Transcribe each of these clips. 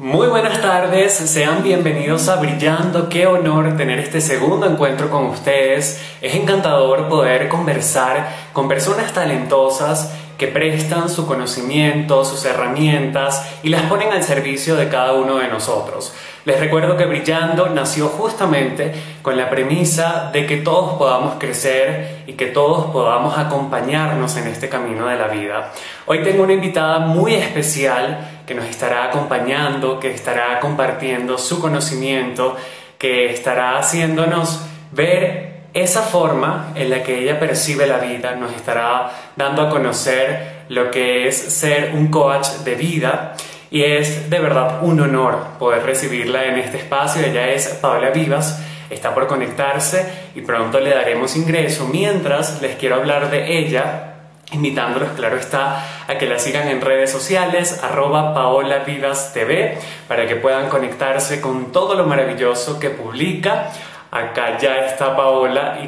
Muy buenas tardes, sean bienvenidos a Brillando. Qué honor tener este segundo encuentro con ustedes. Es encantador poder conversar con personas talentosas que prestan su conocimiento, sus herramientas y las ponen al servicio de cada uno de nosotros. Les recuerdo que Brillando nació justamente con la premisa de que todos podamos crecer y que todos podamos acompañarnos en este camino de la vida. Hoy tengo una invitada muy especial que nos estará acompañando, que estará compartiendo su conocimiento, que estará haciéndonos ver esa forma en la que ella percibe la vida nos estará dando a conocer lo que es ser un coach de vida y es de verdad un honor poder recibirla en este espacio. Ella es Paola Vivas, está por conectarse y pronto le daremos ingreso. Mientras les quiero hablar de ella, invitándolos, claro está, a que la sigan en redes sociales, arroba Paola Vivas TV, para que puedan conectarse con todo lo maravilloso que publica. Acá ya está Paola y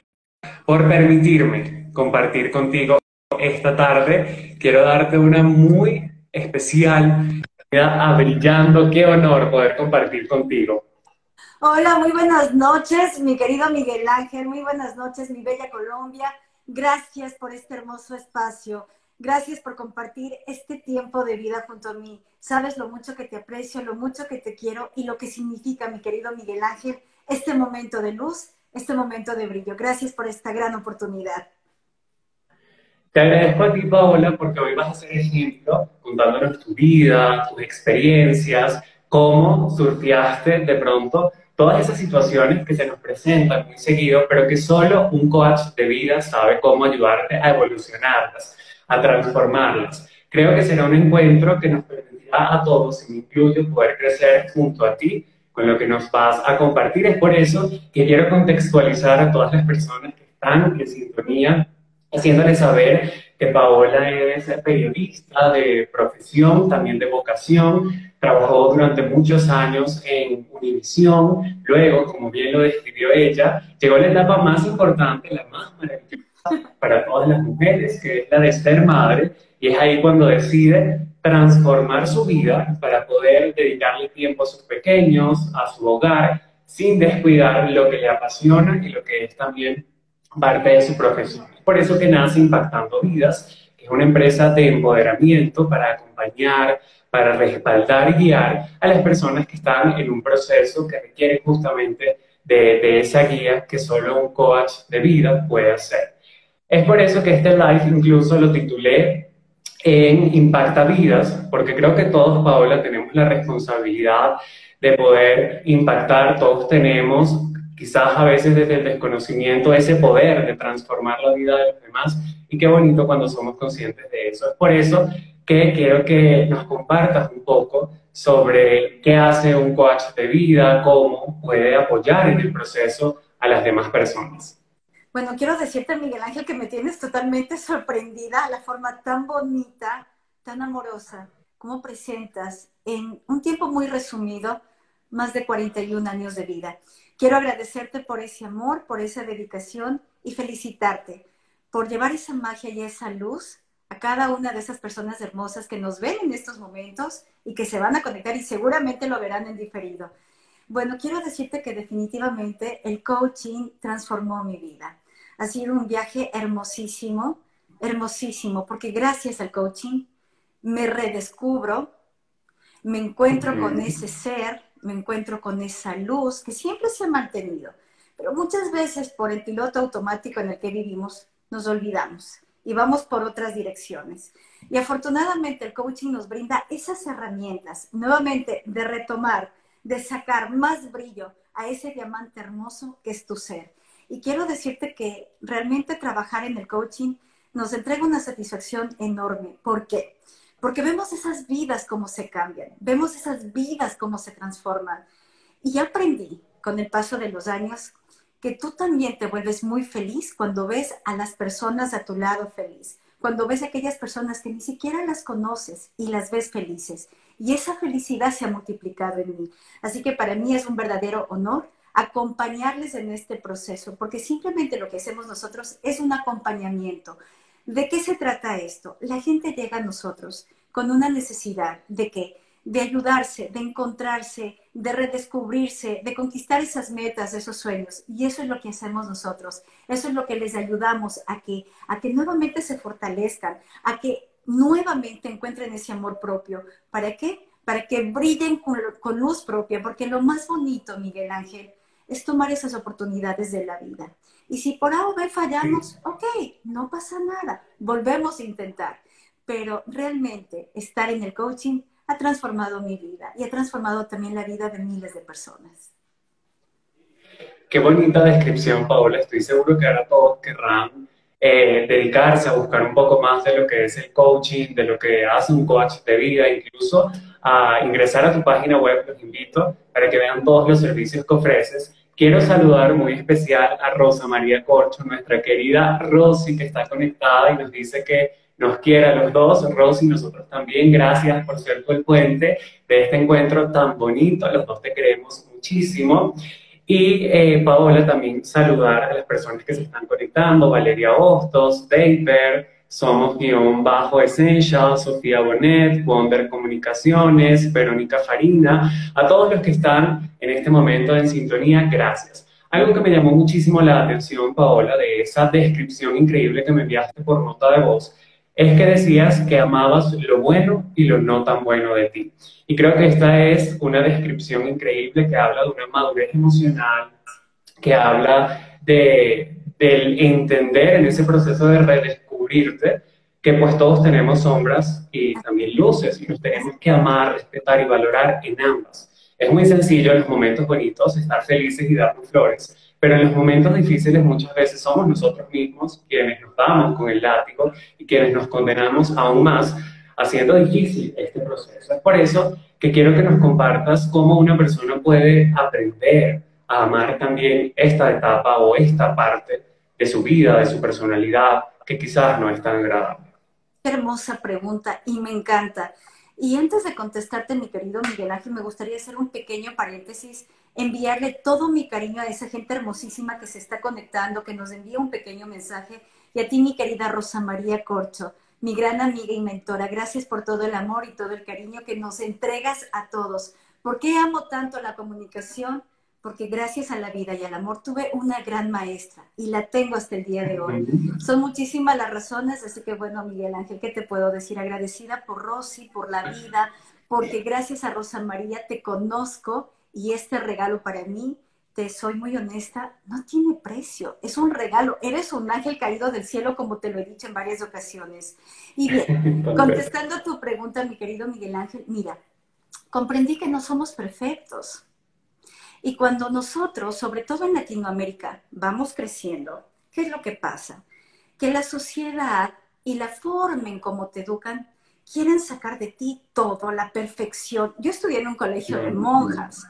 por permitirme compartir contigo esta tarde, quiero darte una muy especial a Brillando. Qué honor poder compartir contigo. Hola, muy buenas noches, mi querido Miguel Ángel. Muy buenas noches, mi bella Colombia. Gracias por este hermoso espacio. Gracias por compartir este tiempo de vida junto a mí. Sabes lo mucho que te aprecio, lo mucho que te quiero y lo que significa, mi querido Miguel Ángel, este momento de luz, este momento de brillo. Gracias por esta gran oportunidad. Te agradezco a ti, Paola, porque hoy vas a ser ejemplo contándonos tu vida, tus experiencias, cómo surfeaste de pronto todas esas situaciones que se nos presentan muy seguido, pero que solo un coach de vida sabe cómo ayudarte a evolucionarlas, a transformarlas. Creo que será un encuentro que nos permitirá a todos, y me incluyo, poder crecer junto a ti con lo que nos vas a compartir. Es por eso que quiero contextualizar a todas las personas que están en sintonía, haciéndoles saber que Paola es periodista de profesión, también de vocación, trabajó durante muchos años en Univisión, luego, como bien lo describió ella, llegó a la etapa más importante, la más maravillosa para todas las mujeres, que es la de ser madre, y es ahí cuando decide transformar su vida para poder dedicarle tiempo a sus pequeños, a su hogar, sin descuidar lo que le apasiona y lo que es también parte de su profesión. Por eso que nace Impactando Vidas, que es una empresa de empoderamiento para acompañar, para respaldar y guiar a las personas que están en un proceso que requiere justamente de, esa guía que solo un coach de vida puede hacer. Es por eso que este live incluso lo titulé en Impacta Vidas, porque creo que todos, Paola, tenemos la responsabilidad de poder impactar, todos tenemos, quizás a veces desde el desconocimiento, ese poder de transformar la vida de los demás, y qué bonito cuando somos conscientes de eso. Es por eso que quiero que nos compartas un poco sobre qué hace un coach de vida, cómo puede apoyar en el proceso a las demás personas. Bueno, quiero decirte, Miguel Ángel, que me tienes totalmente sorprendida la forma tan bonita, tan amorosa, como presentas en un tiempo muy resumido, más de 41 años de vida. Quiero agradecerte por ese amor, por esa dedicación y felicitarte por llevar esa magia y esa luz a cada una de esas personas hermosas que nos ven en estos momentos y que se van a conectar y seguramente lo verán en diferido. Bueno, quiero decirte que definitivamente el coaching transformó mi vida. Ha sido un viaje hermosísimo, hermosísimo, porque gracias al coaching me redescubro, me encuentro con ese ser, me encuentro con esa luz que siempre se ha mantenido. Pero muchas veces por el piloto automático en el que vivimos nos olvidamos y vamos por otras direcciones. Y afortunadamente el coaching nos brinda esas herramientas, nuevamente, de retomar de sacar más brillo a ese diamante hermoso que es tu ser. Y quiero decirte que realmente trabajar en el coaching nos entrega una satisfacción enorme. ¿Por qué? Porque vemos esas vidas como se cambian, vemos esas vidas como se transforman. Y aprendí con el paso de los años que tú también te vuelves muy feliz cuando ves a las personas a tu lado feliz, cuando ves a aquellas personas que ni siquiera las conoces y las ves felices y esa felicidad se ha multiplicado en mí. Así que para mí es un verdadero honor acompañarles en este proceso, porque simplemente lo que hacemos nosotros es un acompañamiento. ¿De qué se trata esto? La gente llega a nosotros con una necesidad de que de ayudarse, de encontrarse, de redescubrirse, de conquistar esas metas, esos sueños. Y eso es lo que hacemos nosotros. Eso es lo que les ayudamos a que, a que nuevamente se fortalezcan, a que nuevamente encuentren ese amor propio. ¿Para qué? Para que brillen con, con luz propia, porque lo más bonito, Miguel Ángel, es tomar esas oportunidades de la vida. Y si por A o B fallamos, ok, no pasa nada, volvemos a intentar. Pero realmente estar en el coaching ha transformado mi vida y ha transformado también la vida de miles de personas. Qué bonita descripción, Paola. Estoy seguro que ahora todos querrán eh, dedicarse a buscar un poco más de lo que es el coaching, de lo que hace un coach de vida, incluso a ingresar a tu página web, los invito para que vean todos los servicios que ofreces. Quiero saludar muy especial a Rosa María Corcho, nuestra querida Rosy, que está conectada y nos dice que nos quiera los dos, Rosy, nosotros también. Gracias por ser el puente de este encuentro tan bonito. Los dos te queremos muchísimo. Y eh, Paola, también saludar a las personas que se están conectando, Valeria Hostos, Daper, Somos Guión Bajo Essential, Sofía Bonet, Wonder Comunicaciones, Verónica Farina, a todos los que están en este momento en sintonía, gracias. Algo que me llamó muchísimo la atención, Paola, de esa descripción increíble que me enviaste por nota de voz, es que decías que amabas lo bueno y lo no tan bueno de ti. Y creo que esta es una descripción increíble que habla de una madurez emocional, que habla de, del entender en ese proceso de redescubrirte que pues todos tenemos sombras y también luces y nos tenemos que amar, respetar y valorar en ambas. Es muy sencillo en los momentos bonitos estar felices y darnos flores, pero en los momentos difíciles muchas veces somos nosotros mismos quienes nos damos con el látigo y quienes nos condenamos aún más, haciendo difícil este proceso. Es por eso que quiero que nos compartas cómo una persona puede aprender a amar también esta etapa o esta parte de su vida, de su personalidad, que quizás no es tan agradable. hermosa pregunta y me encanta. Y antes de contestarte, mi querido Miguel Ángel, me gustaría hacer un pequeño paréntesis enviarle todo mi cariño a esa gente hermosísima que se está conectando, que nos envía un pequeño mensaje. Y a ti, mi querida Rosa María Corcho, mi gran amiga y mentora, gracias por todo el amor y todo el cariño que nos entregas a todos. ¿Por qué amo tanto la comunicación? Porque gracias a la vida y al amor tuve una gran maestra y la tengo hasta el día de hoy. Son muchísimas las razones, así que bueno, Miguel Ángel, ¿qué te puedo decir? Agradecida por Rosy, por la vida, porque gracias a Rosa María te conozco y este regalo para mí, te soy muy honesta, no tiene precio. Es un regalo. Eres un ángel caído del cielo, como te lo he dicho en varias ocasiones. Y bien, contestando a tu pregunta, mi querido Miguel Ángel, mira, comprendí que no somos perfectos. Y cuando nosotros, sobre todo en Latinoamérica, vamos creciendo, ¿qué es lo que pasa? Que la sociedad y la forma en cómo te educan quieren sacar de ti todo, la perfección. Yo estudié en un colegio de monjas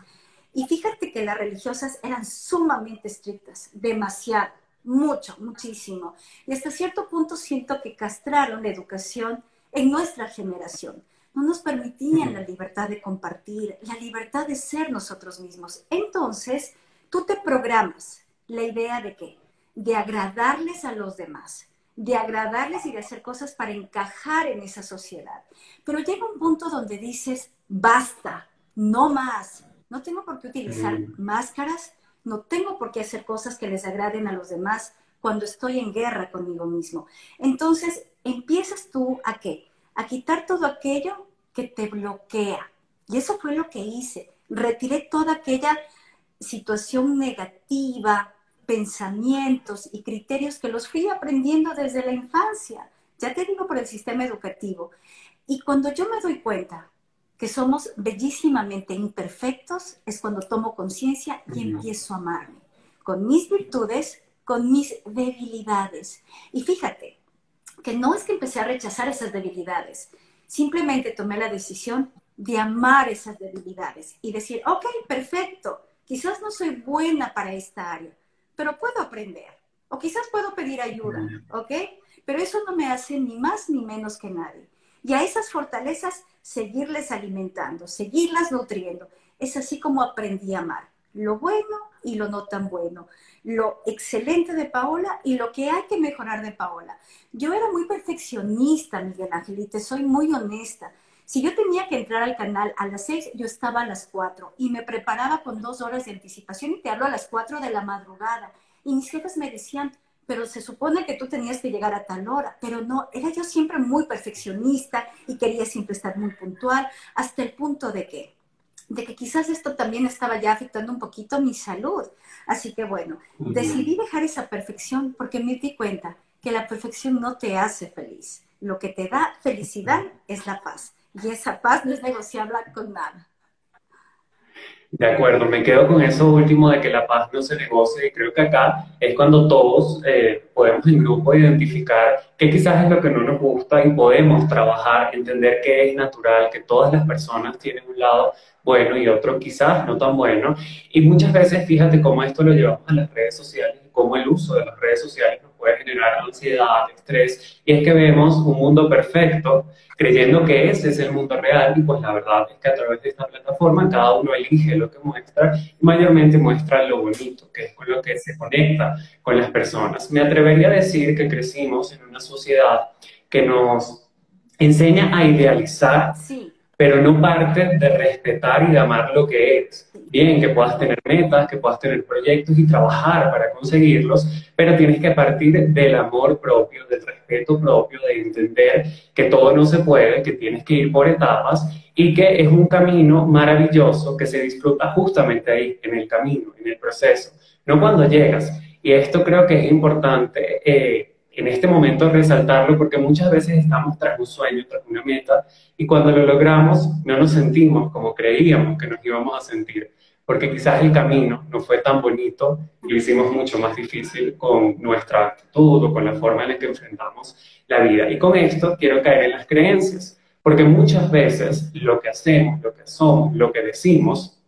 y fíjate que las religiosas eran sumamente estrictas, demasiado, mucho, muchísimo. Y hasta cierto punto siento que castraron la educación en nuestra generación. No nos permitían la libertad de compartir, la libertad de ser nosotros mismos. Entonces, tú te programas la idea de qué? De agradarles a los demás, de agradarles y de hacer cosas para encajar en esa sociedad. Pero llega un punto donde dices, basta, no más, no tengo por qué utilizar máscaras, no tengo por qué hacer cosas que les agraden a los demás cuando estoy en guerra conmigo mismo. Entonces, empiezas tú a qué? A quitar todo aquello que te bloquea. Y eso fue lo que hice. Retiré toda aquella situación negativa, pensamientos y criterios que los fui aprendiendo desde la infancia. Ya te digo por el sistema educativo. Y cuando yo me doy cuenta que somos bellísimamente imperfectos, es cuando tomo conciencia y empiezo a amarme, con mis virtudes, con mis debilidades. Y fíjate, que no es que empecé a rechazar esas debilidades, simplemente tomé la decisión de amar esas debilidades y decir, ok, perfecto, quizás no soy buena para esta área, pero puedo aprender, o quizás puedo pedir ayuda, ¿ok? Pero eso no me hace ni más ni menos que nadie. Y a esas fortalezas seguirles alimentando, seguirlas nutriendo. Es así como aprendí a amar lo bueno y lo no tan bueno, lo excelente de Paola y lo que hay que mejorar de Paola. Yo era muy perfeccionista, Miguel Ángel, y te soy muy honesta. Si yo tenía que entrar al canal a las 6, yo estaba a las 4 y me preparaba con dos horas de anticipación y te hablo a las 4 de la madrugada. Y mis jefes me decían, pero se supone que tú tenías que llegar a tal hora, pero no, era yo siempre muy perfeccionista y quería siempre estar muy puntual, hasta el punto de que, de que quizás esto también estaba ya afectando un poquito mi salud. Así que bueno, decidí dejar esa perfección porque me di cuenta que la perfección no te hace feliz. Lo que te da felicidad es la paz. Y esa paz no es negociable con nada. De acuerdo, me quedo con eso último de que la paz no se negocia y creo que acá es cuando todos eh, podemos en grupo identificar qué quizás es lo que no nos gusta y podemos trabajar, entender que es natural, que todas las personas tienen un lado bueno y otro quizás no tan bueno. Y muchas veces fíjate cómo esto lo llevamos a las redes sociales y cómo el uso de las redes sociales puede generar ansiedad, estrés, y es que vemos un mundo perfecto creyendo que ese es el mundo real y pues la verdad es que a través de esta plataforma cada uno elige lo que muestra y mayormente muestra lo bonito, que es con lo que se conecta con las personas. Me atrevería a decir que crecimos en una sociedad que nos enseña a idealizar sí pero no parte de respetar y de amar lo que eres. Bien, que puedas tener metas, que puedas tener proyectos y trabajar para conseguirlos, pero tienes que partir del amor propio, del respeto propio, de entender que todo no se puede, que tienes que ir por etapas y que es un camino maravilloso que se disfruta justamente ahí, en el camino, en el proceso, no cuando llegas. Y esto creo que es importante. Eh, en este momento resaltarlo porque muchas veces estamos tras un sueño, tras una meta, y cuando lo logramos no nos sentimos como creíamos que nos íbamos a sentir, porque quizás el camino no fue tan bonito y lo hicimos mucho más difícil con nuestra actitud o con la forma en la que enfrentamos la vida. Y con esto quiero caer en las creencias, porque muchas veces lo que hacemos, lo que somos, lo que decimos,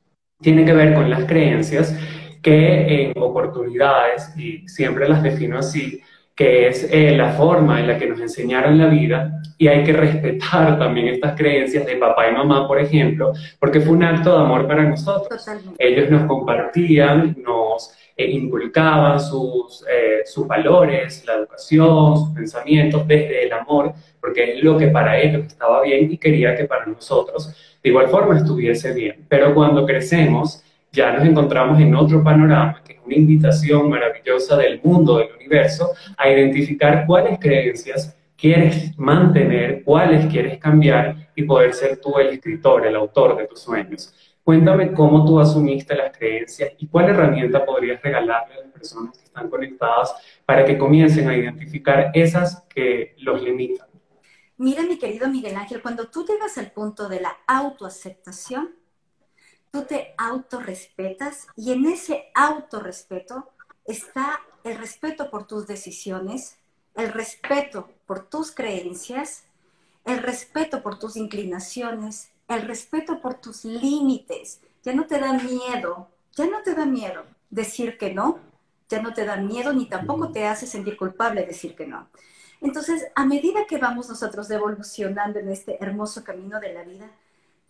tiene que ver con las creencias que en oportunidades, y siempre las defino así, que es eh, la forma en la que nos enseñaron la vida y hay que respetar también estas creencias de papá y mamá, por ejemplo, porque fue un acto de amor para nosotros. Ellos nos compartían, nos eh, inculcaban sus, eh, sus valores, la educación, sus pensamientos desde el amor, porque es lo que para ellos estaba bien y quería que para nosotros de igual forma estuviese bien. Pero cuando crecemos, ya nos encontramos en otro panorama, que es una invitación maravillosa del mundo, del universo, a identificar cuáles creencias quieres mantener, cuáles quieres cambiar y poder ser tú el escritor, el autor de tus sueños. Cuéntame cómo tú asumiste las creencias y cuál herramienta podrías regalarle a las personas que están conectadas para que comiencen a identificar esas que los limitan. Mira, mi querido Miguel Ángel, cuando tú llegas al punto de la autoaceptación, tú te autorrespetas y en ese autorrespeto está el respeto por tus decisiones, el respeto por tus creencias, el respeto por tus inclinaciones, el respeto por tus límites. Ya no te da miedo, ya no te da miedo decir que no, ya no te da miedo ni tampoco te hace sentir culpable decir que no. Entonces, a medida que vamos nosotros evolucionando en este hermoso camino de la vida,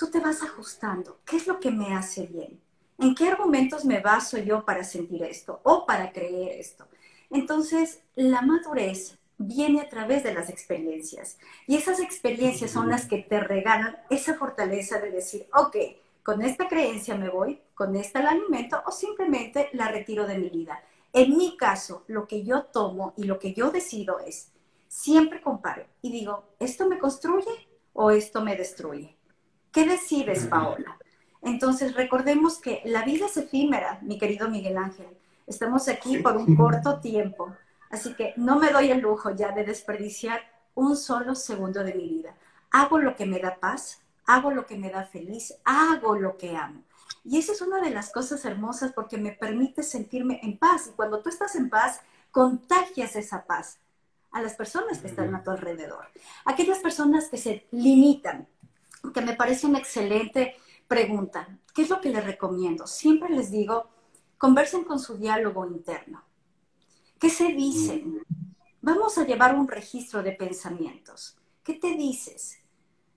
tú te vas ajustando. ¿Qué es lo que me hace bien? ¿En qué argumentos me baso yo para sentir esto o para creer esto? Entonces, la madurez viene a través de las experiencias y esas experiencias son las que te regalan esa fortaleza de decir, ok, con esta creencia me voy, con esta la alimento o simplemente la retiro de mi vida. En mi caso, lo que yo tomo y lo que yo decido es, siempre comparo y digo, ¿esto me construye o esto me destruye? ¿Qué decides, Paola? Entonces, recordemos que la vida es efímera, mi querido Miguel Ángel. Estamos aquí por un corto tiempo, así que no me doy el lujo ya de desperdiciar un solo segundo de mi vida. Hago lo que me da paz, hago lo que me da feliz, hago lo que amo. Y esa es una de las cosas hermosas porque me permite sentirme en paz. Y cuando tú estás en paz, contagias esa paz a las personas que están a tu alrededor. Aquellas personas que se limitan, que me parece una excelente pregunta. ¿Qué es lo que les recomiendo? Siempre les digo, conversen con su diálogo interno. ¿Qué se dicen? Vamos a llevar un registro de pensamientos. ¿Qué te dices?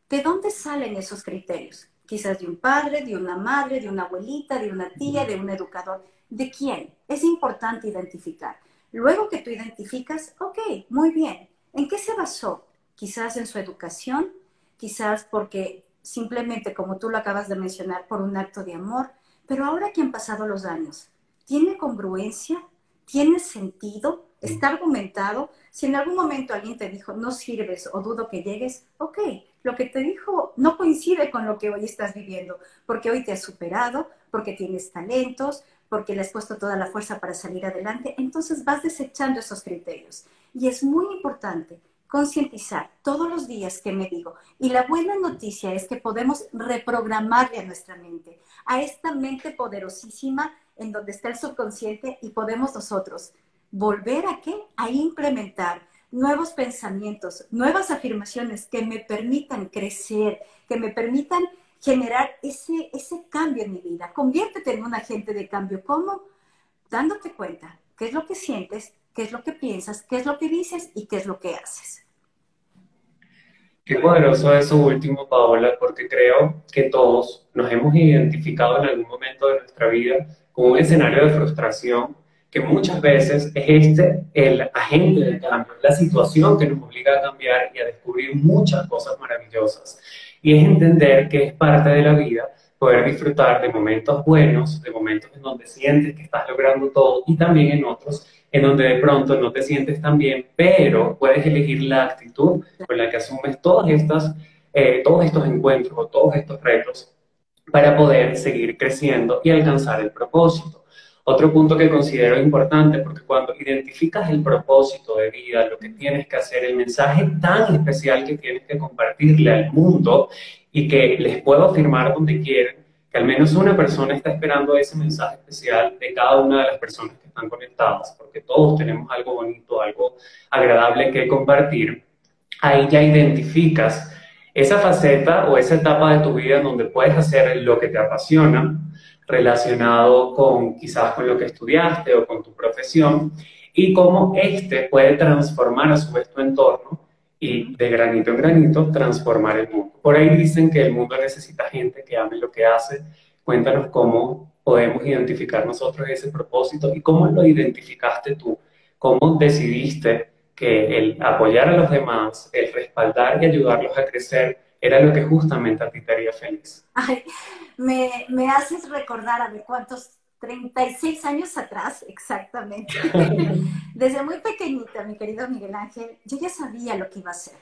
¿De dónde salen esos criterios? Quizás de un padre, de una madre, de una abuelita, de una tía, de un educador. ¿De quién? Es importante identificar. Luego que tú identificas, ok, muy bien. ¿En qué se basó? Quizás en su educación, quizás porque simplemente, como tú lo acabas de mencionar, por un acto de amor. Pero ahora que han pasado los años, ¿tiene congruencia? ¿Tiene sentido? ¿Está argumentado? Si en algún momento alguien te dijo, no sirves o dudo que llegues, ok, lo que te dijo no coincide con lo que hoy estás viviendo, porque hoy te has superado, porque tienes talentos, porque le has puesto toda la fuerza para salir adelante, entonces vas desechando esos criterios. Y es muy importante concientizar todos los días que me digo. Y la buena noticia es que podemos reprogramarle a nuestra mente, a esta mente poderosísima en donde está el subconsciente y podemos nosotros volver a qué? A implementar nuevos pensamientos, nuevas afirmaciones que me permitan crecer, que me permitan generar ese, ese cambio en mi vida. Conviértete en un agente de cambio. ¿Cómo? Dándote cuenta qué es lo que sientes, qué es lo que piensas, qué es lo que dices y qué es lo que haces. Qué poderoso eso último, Paola, porque creo que todos nos hemos identificado en algún momento de nuestra vida con un escenario de frustración que muchas veces es este el agente de cambio, la situación que nos obliga a cambiar y a descubrir muchas cosas maravillosas. Y es entender que es parte de la vida poder disfrutar de momentos buenos, de momentos en donde sientes que estás logrando todo y también en otros en donde de pronto no te sientes tan bien, pero puedes elegir la actitud con la que asumes todas estas, eh, todos estos encuentros o todos estos retos para poder seguir creciendo y alcanzar el propósito. Otro punto que considero importante, porque cuando identificas el propósito de vida, lo que tienes que hacer, el mensaje tan especial que tienes que compartirle al mundo y que les puedo afirmar donde quieren, al menos una persona está esperando ese mensaje especial de cada una de las personas que están conectadas, porque todos tenemos algo bonito, algo agradable que compartir, ahí ya identificas esa faceta o esa etapa de tu vida donde puedes hacer lo que te apasiona, relacionado con quizás con lo que estudiaste o con tu profesión y cómo este puede transformar a su vez tu entorno y de granito en granito transformar el mundo. Por ahí dicen que el mundo necesita gente que ame lo que hace. Cuéntanos cómo podemos identificar nosotros ese propósito y cómo lo identificaste tú, cómo decidiste que el apoyar a los demás, el respaldar y ayudarlos a crecer era lo que justamente a ti te haría feliz. Ay, me, me haces recordar a ver cuántos 36 años atrás, exactamente. Desde muy pequeñita, mi querido Miguel Ángel, yo ya sabía lo que iba a hacer.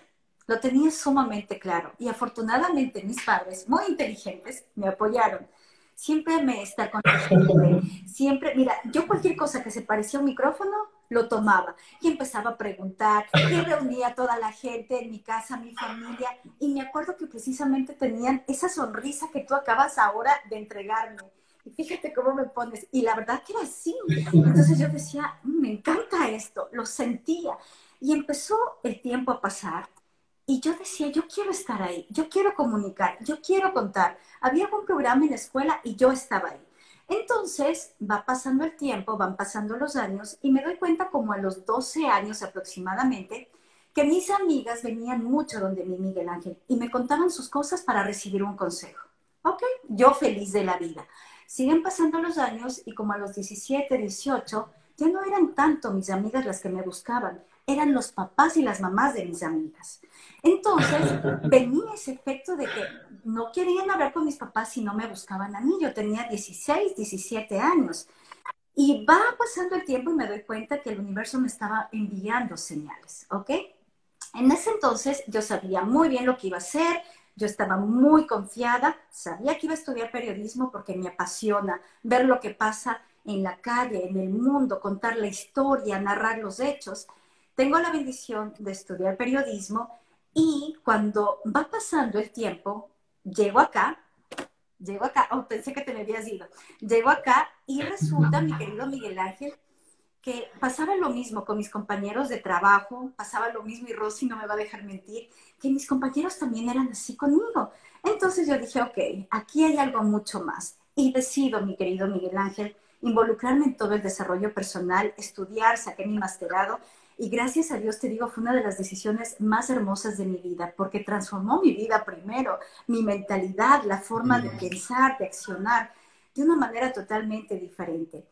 Lo tenía sumamente claro. Y afortunadamente mis padres, muy inteligentes, me apoyaron. Siempre me está con siempre, mira, yo cualquier cosa que se parecía a un micrófono, lo tomaba y empezaba a preguntar y reunía a toda la gente en mi casa, mi familia y me acuerdo que precisamente tenían esa sonrisa que tú acabas ahora de entregarme. Y fíjate cómo me pones. Y la verdad que era así. Entonces yo decía, mm, me encanta esto, lo sentía. Y empezó el tiempo a pasar y yo decía, yo quiero estar ahí, yo quiero comunicar, yo quiero contar. Había un programa en la escuela y yo estaba ahí. Entonces va pasando el tiempo, van pasando los años y me doy cuenta como a los 12 años aproximadamente que mis amigas venían mucho donde mi Miguel Ángel y me contaban sus cosas para recibir un consejo. Ok, yo feliz de la vida. Siguen pasando los años y como a los 17, 18, ya no eran tanto mis amigas las que me buscaban, eran los papás y las mamás de mis amigas. Entonces venía ese efecto de que no querían hablar con mis papás si no me buscaban a mí. Yo tenía 16, 17 años. Y va pasando el tiempo y me doy cuenta que el universo me estaba enviando señales, ¿ok? En ese entonces yo sabía muy bien lo que iba a hacer, yo estaba muy confiada, sabía que iba a estudiar periodismo porque me apasiona ver lo que pasa en la calle, en el mundo, contar la historia, narrar los hechos. Tengo la bendición de estudiar periodismo y cuando va pasando el tiempo, llego acá, llego acá, oh, pensé que te me habías ido, llego acá y resulta, mi querido Miguel Ángel, que pasaba lo mismo con mis compañeros de trabajo, pasaba lo mismo, y Rosy no me va a dejar mentir, que mis compañeros también eran así conmigo. Entonces yo dije, ok, aquí hay algo mucho más. Y decido, mi querido Miguel Ángel, involucrarme en todo el desarrollo personal, estudiar, saqué mi masterado y gracias a Dios te digo, fue una de las decisiones más hermosas de mi vida, porque transformó mi vida primero, mi mentalidad, la forma de pensar, de accionar, de una manera totalmente diferente.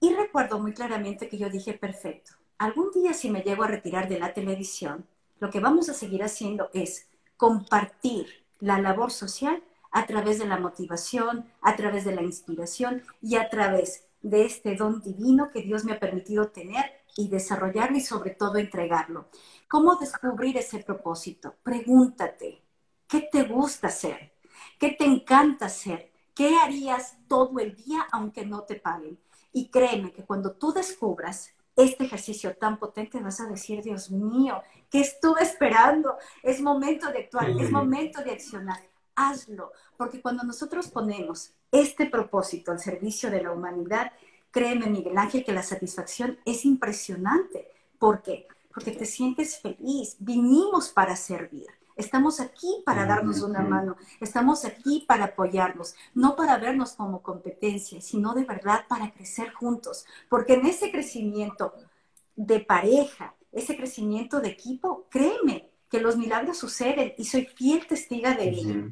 Y recuerdo muy claramente que yo dije, perfecto, algún día si me llego a retirar de la televisión, lo que vamos a seguir haciendo es compartir la labor social a través de la motivación, a través de la inspiración y a través de este don divino que Dios me ha permitido tener y desarrollarlo y sobre todo entregarlo. ¿Cómo descubrir ese propósito? Pregúntate, ¿qué te gusta hacer? ¿Qué te encanta hacer? ¿Qué harías todo el día aunque no te paguen? Y créeme que cuando tú descubras este ejercicio tan potente vas a decir, Dios mío, ¿qué estuve esperando? Es momento de actuar, es momento de accionar. Hazlo, porque cuando nosotros ponemos este propósito al servicio de la humanidad, créeme, Miguel Ángel, que la satisfacción es impresionante. ¿Por qué? Porque te sientes feliz. Vinimos para servir. Estamos aquí para darnos una mano, estamos aquí para apoyarnos, no para vernos como competencia, sino de verdad para crecer juntos, porque en ese crecimiento de pareja, ese crecimiento de equipo, créeme que los milagros suceden y soy fiel testiga de ello.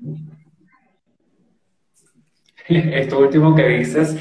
Esto último que dices,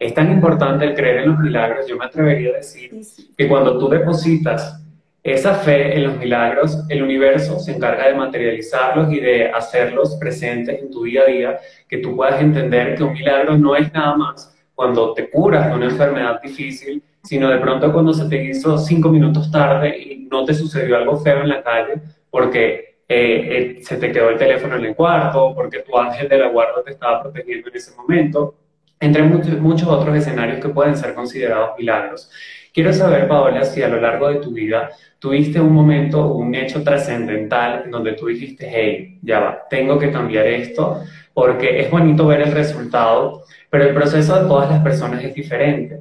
es tan importante el creer en los milagros, yo me atrevería a decir que cuando tú depositas esa fe en los milagros, el universo se encarga de materializarlos y de hacerlos presentes en tu día a día, que tú puedas entender que un milagro no es nada más cuando te curas de una enfermedad difícil, sino de pronto cuando se te hizo cinco minutos tarde y no te sucedió algo feo en la calle, porque eh, eh, se te quedó el teléfono en el cuarto, porque tu ángel de la guarda te estaba protegiendo en ese momento, entre muchos, muchos otros escenarios que pueden ser considerados milagros. Quiero saber, Paola, si a lo largo de tu vida tuviste un momento, un hecho trascendental donde tú dijiste, hey, ya va, tengo que cambiar esto, porque es bonito ver el resultado, pero el proceso de todas las personas es diferente.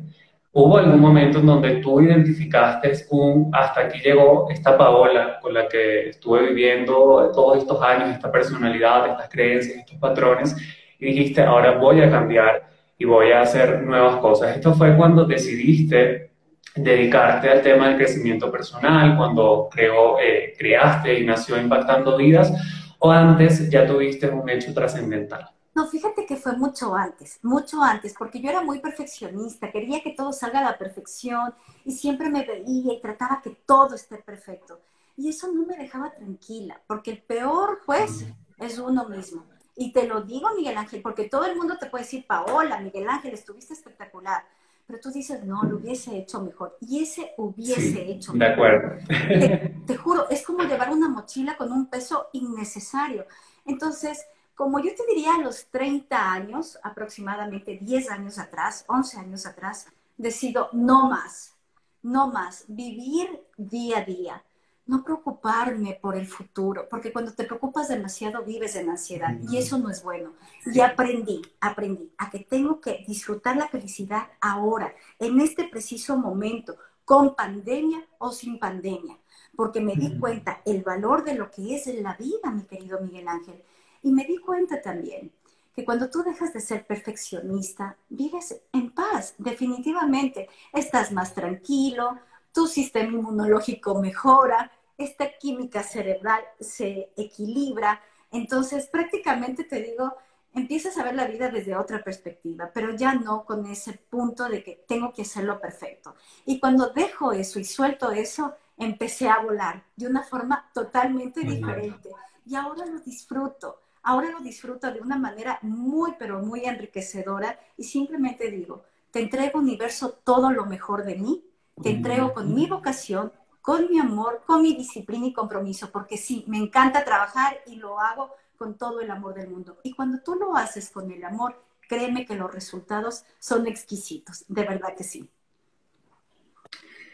¿Hubo algún momento en donde tú identificaste un, hasta aquí llegó esta Paola con la que estuve viviendo todos estos años, esta personalidad, estas creencias, estos patrones, y dijiste, ahora voy a cambiar y voy a hacer nuevas cosas? Esto fue cuando decidiste dedicarte al tema del crecimiento personal, cuando creó, eh, creaste y nació Impactando Vidas, o antes ya tuviste un hecho trascendental? No, fíjate que fue mucho antes, mucho antes, porque yo era muy perfeccionista, quería que todo salga a la perfección y siempre me veía y trataba que todo esté perfecto. Y eso no me dejaba tranquila, porque el peor juez es uno mismo. Y te lo digo, Miguel Ángel, porque todo el mundo te puede decir, Paola, Miguel Ángel, estuviste espectacular pero tú dices, no, lo hubiese hecho mejor. Y ese hubiese hecho mejor. De acuerdo. Te, juro, es como llevar una mochila con un peso innecesario. Entonces, como yo te diría a los 30 años, aproximadamente 10 años atrás, 11 años atrás, decido no más, no más, vivir día a día no preocuparme por el futuro, porque cuando te preocupas demasiado vives en ansiedad y eso no es bueno. Y aprendí, aprendí a que tengo que disfrutar la felicidad ahora, en este preciso momento, con pandemia o sin pandemia, porque me di cuenta el valor de lo que es la vida, mi querido Miguel Ángel. Y me di cuenta también que cuando tú dejas de ser perfeccionista, vives en paz, definitivamente. Estás más tranquilo, tu sistema inmunológico mejora, esta química cerebral se equilibra. Entonces, prácticamente te digo, empiezas a ver la vida desde otra perspectiva, pero ya no con ese punto de que tengo que hacerlo perfecto. Y cuando dejo eso y suelto eso, empecé a volar de una forma totalmente diferente. Y ahora lo disfruto. Ahora lo disfruto de una manera muy, pero muy enriquecedora y simplemente digo, te entrego universo todo lo mejor de mí, te entrego con mi vocación, con mi amor, con mi disciplina y compromiso, porque sí, me encanta trabajar y lo hago con todo el amor del mundo. Y cuando tú lo haces con el amor, créeme que los resultados son exquisitos, de verdad que sí.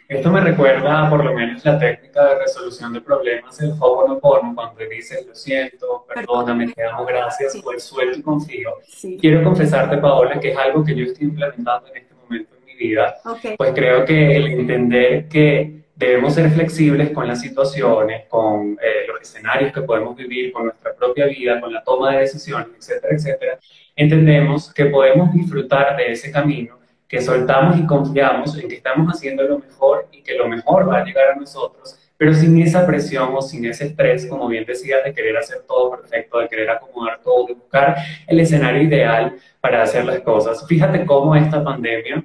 Esto me recuerda por lo menos la técnica de resolución de problemas, el Ho'oponopono, cuando dices lo siento, perdóname, te amo, gracias, pues suelto y confío. Quiero confesarte, Paola, que es algo que yo estoy implementando en este momento en mi vida. Pues creo que el entender que debemos ser flexibles con las situaciones, con eh, los escenarios que podemos vivir, con nuestra propia vida, con la toma de decisiones, etcétera, etcétera, entendemos que podemos disfrutar de ese camino, que soltamos y confiamos en que estamos haciendo lo mejor y que lo mejor va a llegar a nosotros, pero sin esa presión o sin ese estrés, como bien decías, de querer hacer todo perfecto, de querer acomodar todo, de buscar el escenario ideal para hacer las cosas. Fíjate cómo esta pandemia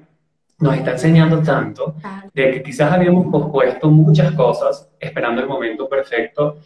nos está enseñando tanto de que quizás habíamos pospuesto muchas cosas esperando el momento perfecto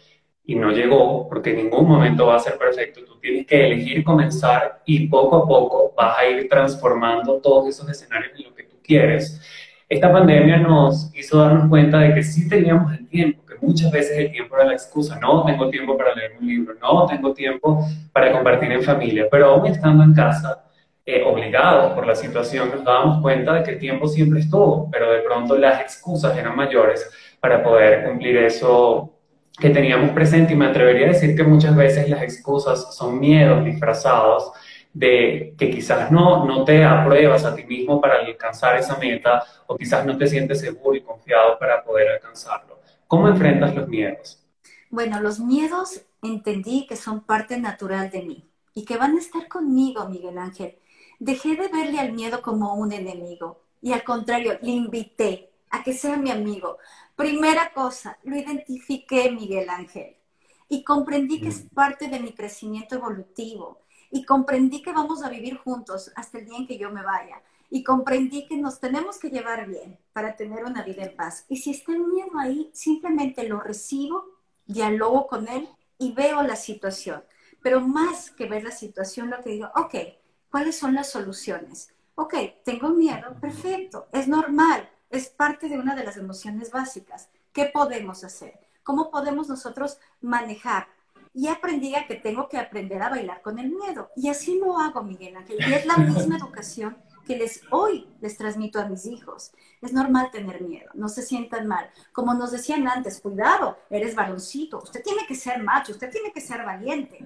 y no llegó, porque en ningún momento va a ser perfecto, tú tienes que elegir comenzar y poco a poco vas a ir transformando todos esos escenarios en lo que tú quieres. Esta pandemia nos hizo darnos cuenta de que sí teníamos el tiempo, que muchas veces el tiempo era la excusa. No tengo tiempo para leer un libro, no tengo tiempo para compartir en familia, pero aún estando en casa, eh, obligados por la situación, nos dábamos cuenta de que el tiempo siempre estuvo, pero de pronto las excusas eran mayores para poder cumplir eso que teníamos presente y me atrevería a decir que muchas veces las excusas son miedos disfrazados de que quizás no, no te apruebas a ti mismo para alcanzar esa meta o quizás no te sientes seguro y confiado para poder alcanzarlo. ¿Cómo enfrentas los miedos? Bueno, los miedos entendí que son parte natural de mí y que van a estar conmigo, Miguel Ángel. Dejé de verle al miedo como un enemigo y al contrario, le invité a que sea mi amigo. Primera cosa, lo identifiqué, Miguel Ángel, y comprendí que es mm. parte de mi crecimiento evolutivo, y comprendí que vamos a vivir juntos hasta el día en que yo me vaya, y comprendí que nos tenemos que llevar bien para tener una vida en paz. Y si está el miedo ahí, simplemente lo recibo, dialogo con él y veo la situación. Pero más que ver la situación, lo que digo, ok, ¿cuáles son las soluciones? Ok, tengo miedo, perfecto, es normal, es parte de una de las emociones básicas. ¿Qué podemos hacer? ¿Cómo podemos nosotros manejar? Y aprendí a que tengo que aprender a bailar con el miedo. Y así lo hago, Miguel Ángel. Y es la misma educación que les hoy les transmito a mis hijos. Es normal tener miedo, no se sientan mal. Como nos decían antes, cuidado, eres varoncito, usted tiene que ser macho, usted tiene que ser valiente.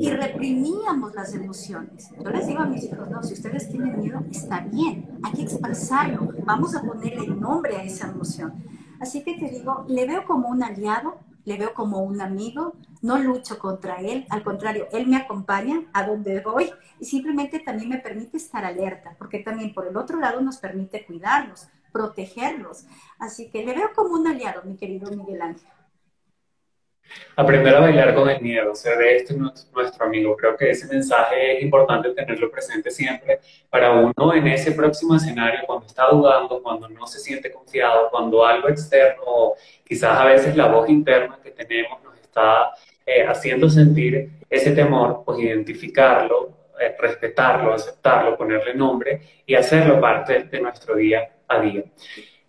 Y reprimíamos las emociones. Yo les digo a mis hijos, no, si ustedes tienen miedo, está bien, hay que expresarlo, vamos a ponerle nombre a esa emoción. Así que te digo, le veo como un aliado, le veo como un amigo, no lucho contra él, al contrario, él me acompaña a donde voy y simplemente también me permite estar alerta, porque también por el otro lado nos permite cuidarnos, protegernos. Así que le veo como un aliado, mi querido Miguel Ángel. Aprender a bailar con el miedo, ser de este nuestro amigo. Creo que ese mensaje es importante tenerlo presente siempre para uno en ese próximo escenario, cuando está dudando, cuando no se siente confiado, cuando algo externo, quizás a veces la voz interna que tenemos nos está eh, haciendo sentir ese temor, pues identificarlo, eh, respetarlo, aceptarlo, ponerle nombre y hacerlo parte de nuestro día a día.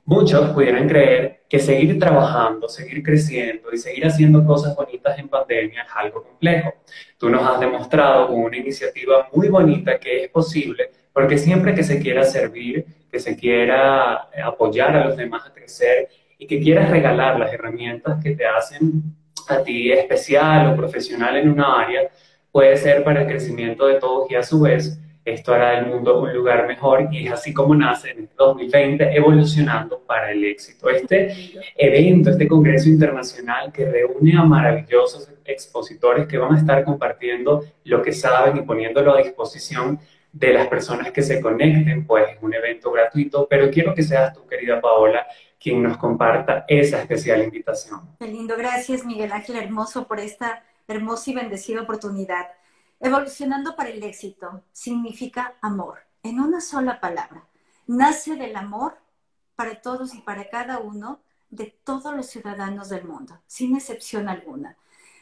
Muchos pudieran creer que seguir trabajando, seguir creciendo y seguir haciendo cosas bonitas en pandemia es algo complejo. Tú nos has demostrado con una iniciativa muy bonita que es posible, porque siempre que se quiera servir, que se quiera apoyar a los demás a crecer y que quieras regalar las herramientas que te hacen a ti especial o profesional en una área, puede ser para el crecimiento de todos y a su vez esto hará del mundo un lugar mejor y es así como nace en 2020 evolucionando para el éxito. Este evento, este congreso internacional que reúne a maravillosos expositores que van a estar compartiendo lo que saben y poniéndolo a disposición de las personas que se conecten, pues es un evento gratuito, pero quiero que seas tú, querida Paola, quien nos comparta esa especial invitación. Qué lindo, gracias Miguel Ángel Hermoso por esta hermosa y bendecida oportunidad. Evolucionando para el éxito significa amor, en una sola palabra. Nace del amor para todos y para cada uno de todos los ciudadanos del mundo, sin excepción alguna.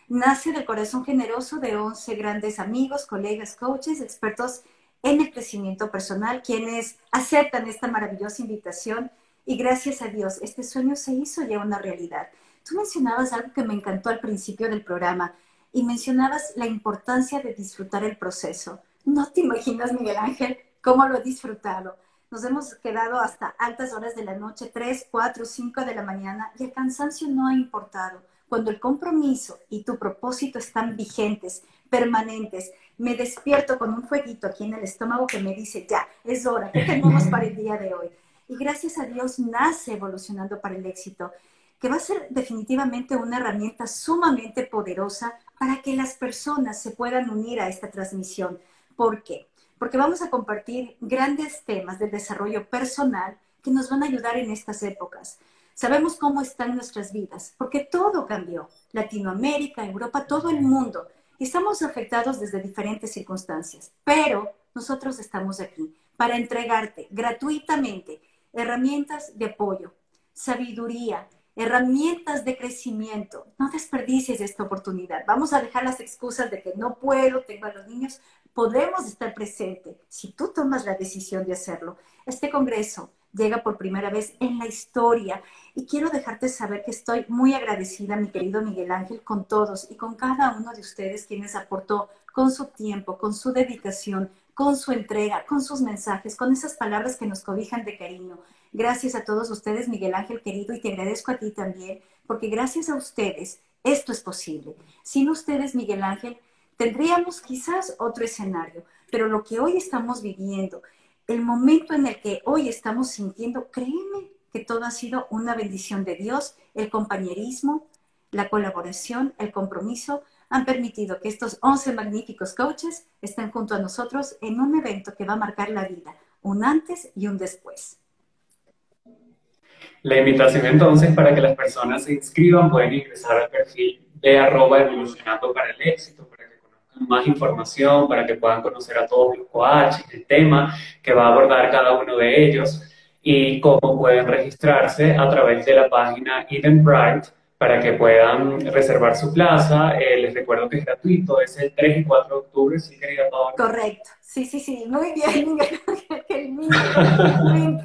Nace del corazón generoso de 11 grandes amigos, colegas, coaches, expertos en el crecimiento personal, quienes aceptan esta maravillosa invitación y gracias a Dios, este sueño se hizo ya una realidad. Tú mencionabas algo que me encantó al principio del programa y mencionabas la importancia de disfrutar el proceso. No te imaginas, Miguel Ángel, cómo lo he disfrutado. Nos hemos quedado hasta altas horas de la noche, 3, 4, 5 de la mañana, y el cansancio no ha importado. Cuando el compromiso y tu propósito están vigentes, permanentes, me despierto con un fueguito aquí en el estómago que me dice, ya, es hora, ¿qué tenemos para el día de hoy? y gracias a Dios nace evolucionando para el éxito, que va a ser definitivamente una herramienta sumamente poderosa para que las personas se puedan unir a esta transmisión. ¿Por qué? Porque vamos a compartir grandes temas del desarrollo personal que nos van a ayudar en estas épocas. Sabemos cómo están nuestras vidas, porque todo cambió. Latinoamérica, Europa, todo el mundo. Estamos afectados desde diferentes circunstancias, pero nosotros estamos aquí para entregarte gratuitamente herramientas de apoyo, sabiduría, herramientas de crecimiento. No desperdicies esta oportunidad. Vamos a dejar las excusas de que no puedo, tengo a los niños. Podemos estar presentes si tú tomas la decisión de hacerlo. Este congreso llega por primera vez en la historia y quiero dejarte saber que estoy muy agradecida, mi querido Miguel Ángel, con todos y con cada uno de ustedes quienes aportó con su tiempo, con su dedicación, con su entrega, con sus mensajes, con esas palabras que nos cobijan de cariño. Gracias a todos ustedes, Miguel Ángel querido, y te agradezco a ti también, porque gracias a ustedes esto es posible. Sin ustedes, Miguel Ángel, tendríamos quizás otro escenario, pero lo que hoy estamos viviendo, el momento en el que hoy estamos sintiendo, créeme que todo ha sido una bendición de Dios, el compañerismo, la colaboración, el compromiso, han permitido que estos 11 magníficos coaches estén junto a nosotros en un evento que va a marcar la vida, un antes y un después. La invitación entonces para que las personas se inscriban pueden ingresar al perfil de arroba evolucionando para el éxito, para que conozcan más información, para que puedan conocer a todos los coaches, el tema que va a abordar cada uno de ellos y cómo pueden registrarse a través de la página Eventbrite para que puedan reservar su plaza. Eh, les recuerdo que es gratuito, es el 3 y 4 de octubre, ¿sí, querida Paola? Correcto, sí, sí, sí, muy bien,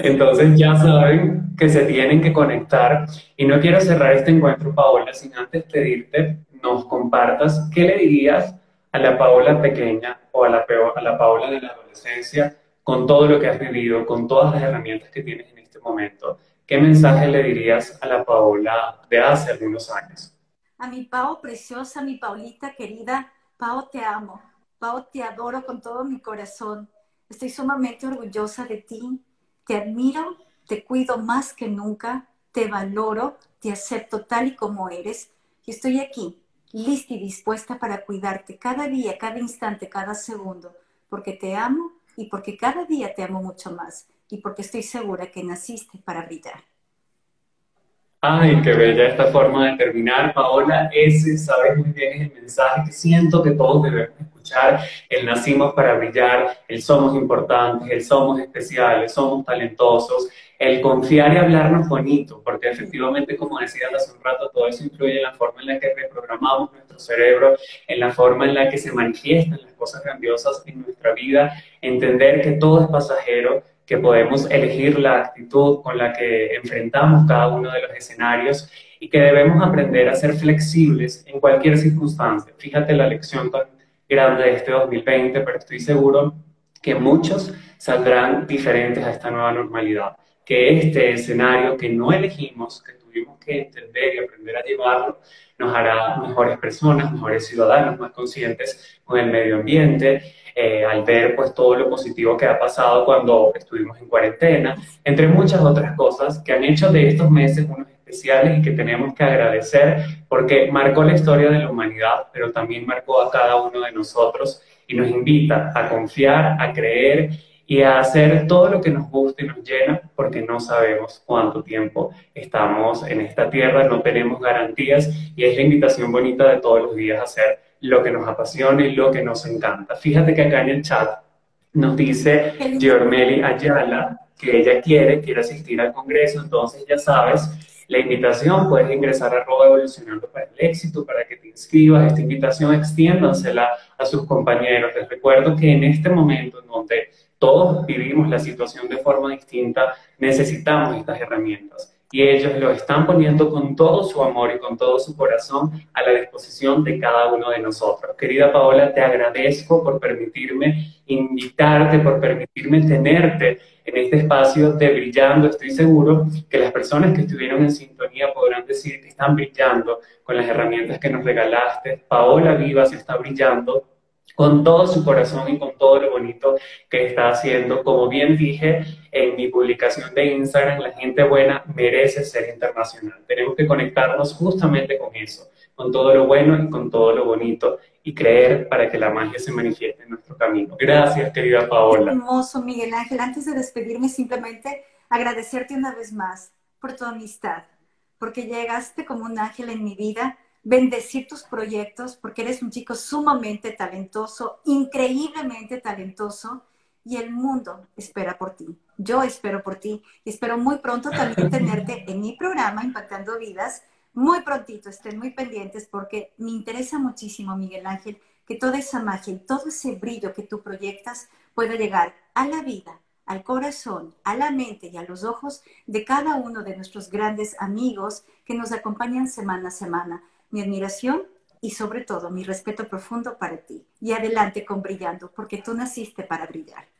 Entonces ya saben que se tienen que conectar. Y no quiero cerrar este encuentro, Paola, sin antes pedirte nos compartas qué le dirías a la Paola pequeña o a la, a la Paola de la adolescencia con todo lo que has vivido, con todas las herramientas que tienes en este momento ¿qué mensaje le dirías a la Paola de hace algunos años? A mi Pao preciosa, mi Paulita querida, Pao te amo, Pao te adoro con todo mi corazón. Estoy sumamente orgullosa de ti, te admiro, te cuido más que nunca, te valoro, te acepto tal y como eres y estoy aquí, lista y dispuesta para cuidarte cada día, cada instante, cada segundo, porque te amo y porque cada día te amo mucho más y porque estoy segura que naciste para brillar. Ay, qué bella esta forma de terminar, Paola. Ese, sabes muy bien, es el mensaje que siento que todos debemos escuchar. El nacimos para brillar, el somos importantes, el somos especiales, somos talentosos, el confiar y hablarnos bonito, porque efectivamente, como decías hace un rato, todo eso influye en la forma en la que reprogramamos nuestro cerebro, en la forma en la que se manifiestan las cosas grandiosas en nuestra vida, entender que todo es pasajero, que podemos elegir la actitud con la que enfrentamos cada uno de los escenarios y que debemos aprender a ser flexibles en cualquier circunstancia. Fíjate la lección tan grande de este 2020, pero estoy seguro que muchos saldrán diferentes a esta nueva normalidad, que este escenario que no elegimos, que tuvimos que entender y aprender a llevarlo, nos hará mejores personas, mejores ciudadanos, más conscientes con el medio ambiente, eh, al ver pues todo lo positivo que ha pasado cuando estuvimos en cuarentena, entre muchas otras cosas que han hecho de estos meses unos especiales y que tenemos que agradecer porque marcó la historia de la humanidad, pero también marcó a cada uno de nosotros y nos invita a confiar, a creer y a hacer todo lo que nos gusta y nos llena, porque no sabemos cuánto tiempo estamos en esta tierra, no tenemos garantías y es la invitación bonita de todos los días a hacer lo que nos apasiona y lo que nos encanta. Fíjate que acá en el chat nos dice Giormeli Ayala que ella quiere, quiere asistir al Congreso, entonces ya sabes, la invitación, puedes ingresar a arroba evolucionando para el éxito para que te inscribas. Esta invitación extiéndansela a sus compañeros. Les recuerdo que en este momento en donde todos vivimos la situación de forma distinta, necesitamos estas herramientas y ellos lo están poniendo con todo su amor y con todo su corazón a la disposición de cada uno de nosotros. Querida Paola, te agradezco por permitirme invitarte, por permitirme tenerte en este espacio de brillando. Estoy seguro que las personas que estuvieron en sintonía podrán decir que están brillando con las herramientas que nos regalaste. Paola Vivas está brillando con todo su corazón y con todo lo bonito que está haciendo. Como bien dije en mi publicación de Instagram, la gente buena merece ser internacional. Tenemos que conectarnos justamente con eso, con todo lo bueno y con todo lo bonito y creer para que la magia se manifieste en nuestro camino. Gracias, querida Paola. Hermoso, Miguel Ángel. Antes de despedirme, simplemente agradecerte una vez más por tu amistad, porque llegaste como un ángel en mi vida bendecir tus proyectos porque eres un chico sumamente talentoso, increíblemente talentoso y el mundo espera por ti. Yo espero por ti y espero muy pronto también tenerte en mi programa Impactando Vidas. Muy prontito, estén muy pendientes porque me interesa muchísimo, Miguel Ángel, que toda esa magia y todo ese brillo que tú proyectas pueda llegar a la vida, al corazón, a la mente y a los ojos de cada uno de nuestros grandes amigos que nos acompañan semana a semana. Mi admiración y sobre todo mi respeto profundo para ti. Y adelante con brillando, porque tú naciste para brillar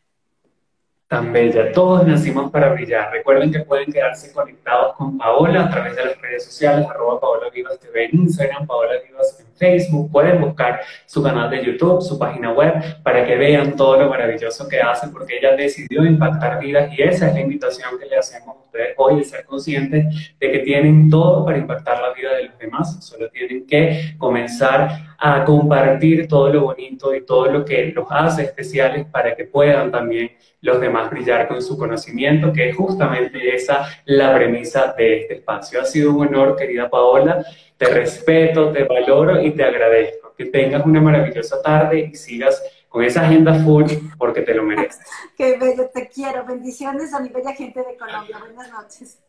tan bella. Todos nacimos para brillar. Recuerden que pueden quedarse conectados con Paola a través de las redes sociales, arroba Paola Vivas TV en Instagram, Paola Vivas en Facebook. Pueden buscar su canal de YouTube, su página web, para que vean todo lo maravilloso que hace, porque ella decidió impactar vidas y esa es la invitación que le hacemos a ustedes hoy, de ser conscientes de que tienen todo para impactar la vida de los demás. Solo tienen que comenzar a compartir todo lo bonito y todo lo que los hace especiales para que puedan también los demás brillar con su conocimiento, que es justamente esa la premisa de este espacio. Ha sido un honor, querida Paola, te respeto, te valoro y te agradezco. Que tengas una maravillosa tarde y sigas con esa agenda full porque te lo mereces. Qué bello, te quiero. Bendiciones a mi bella gente de Colombia. Buenas noches.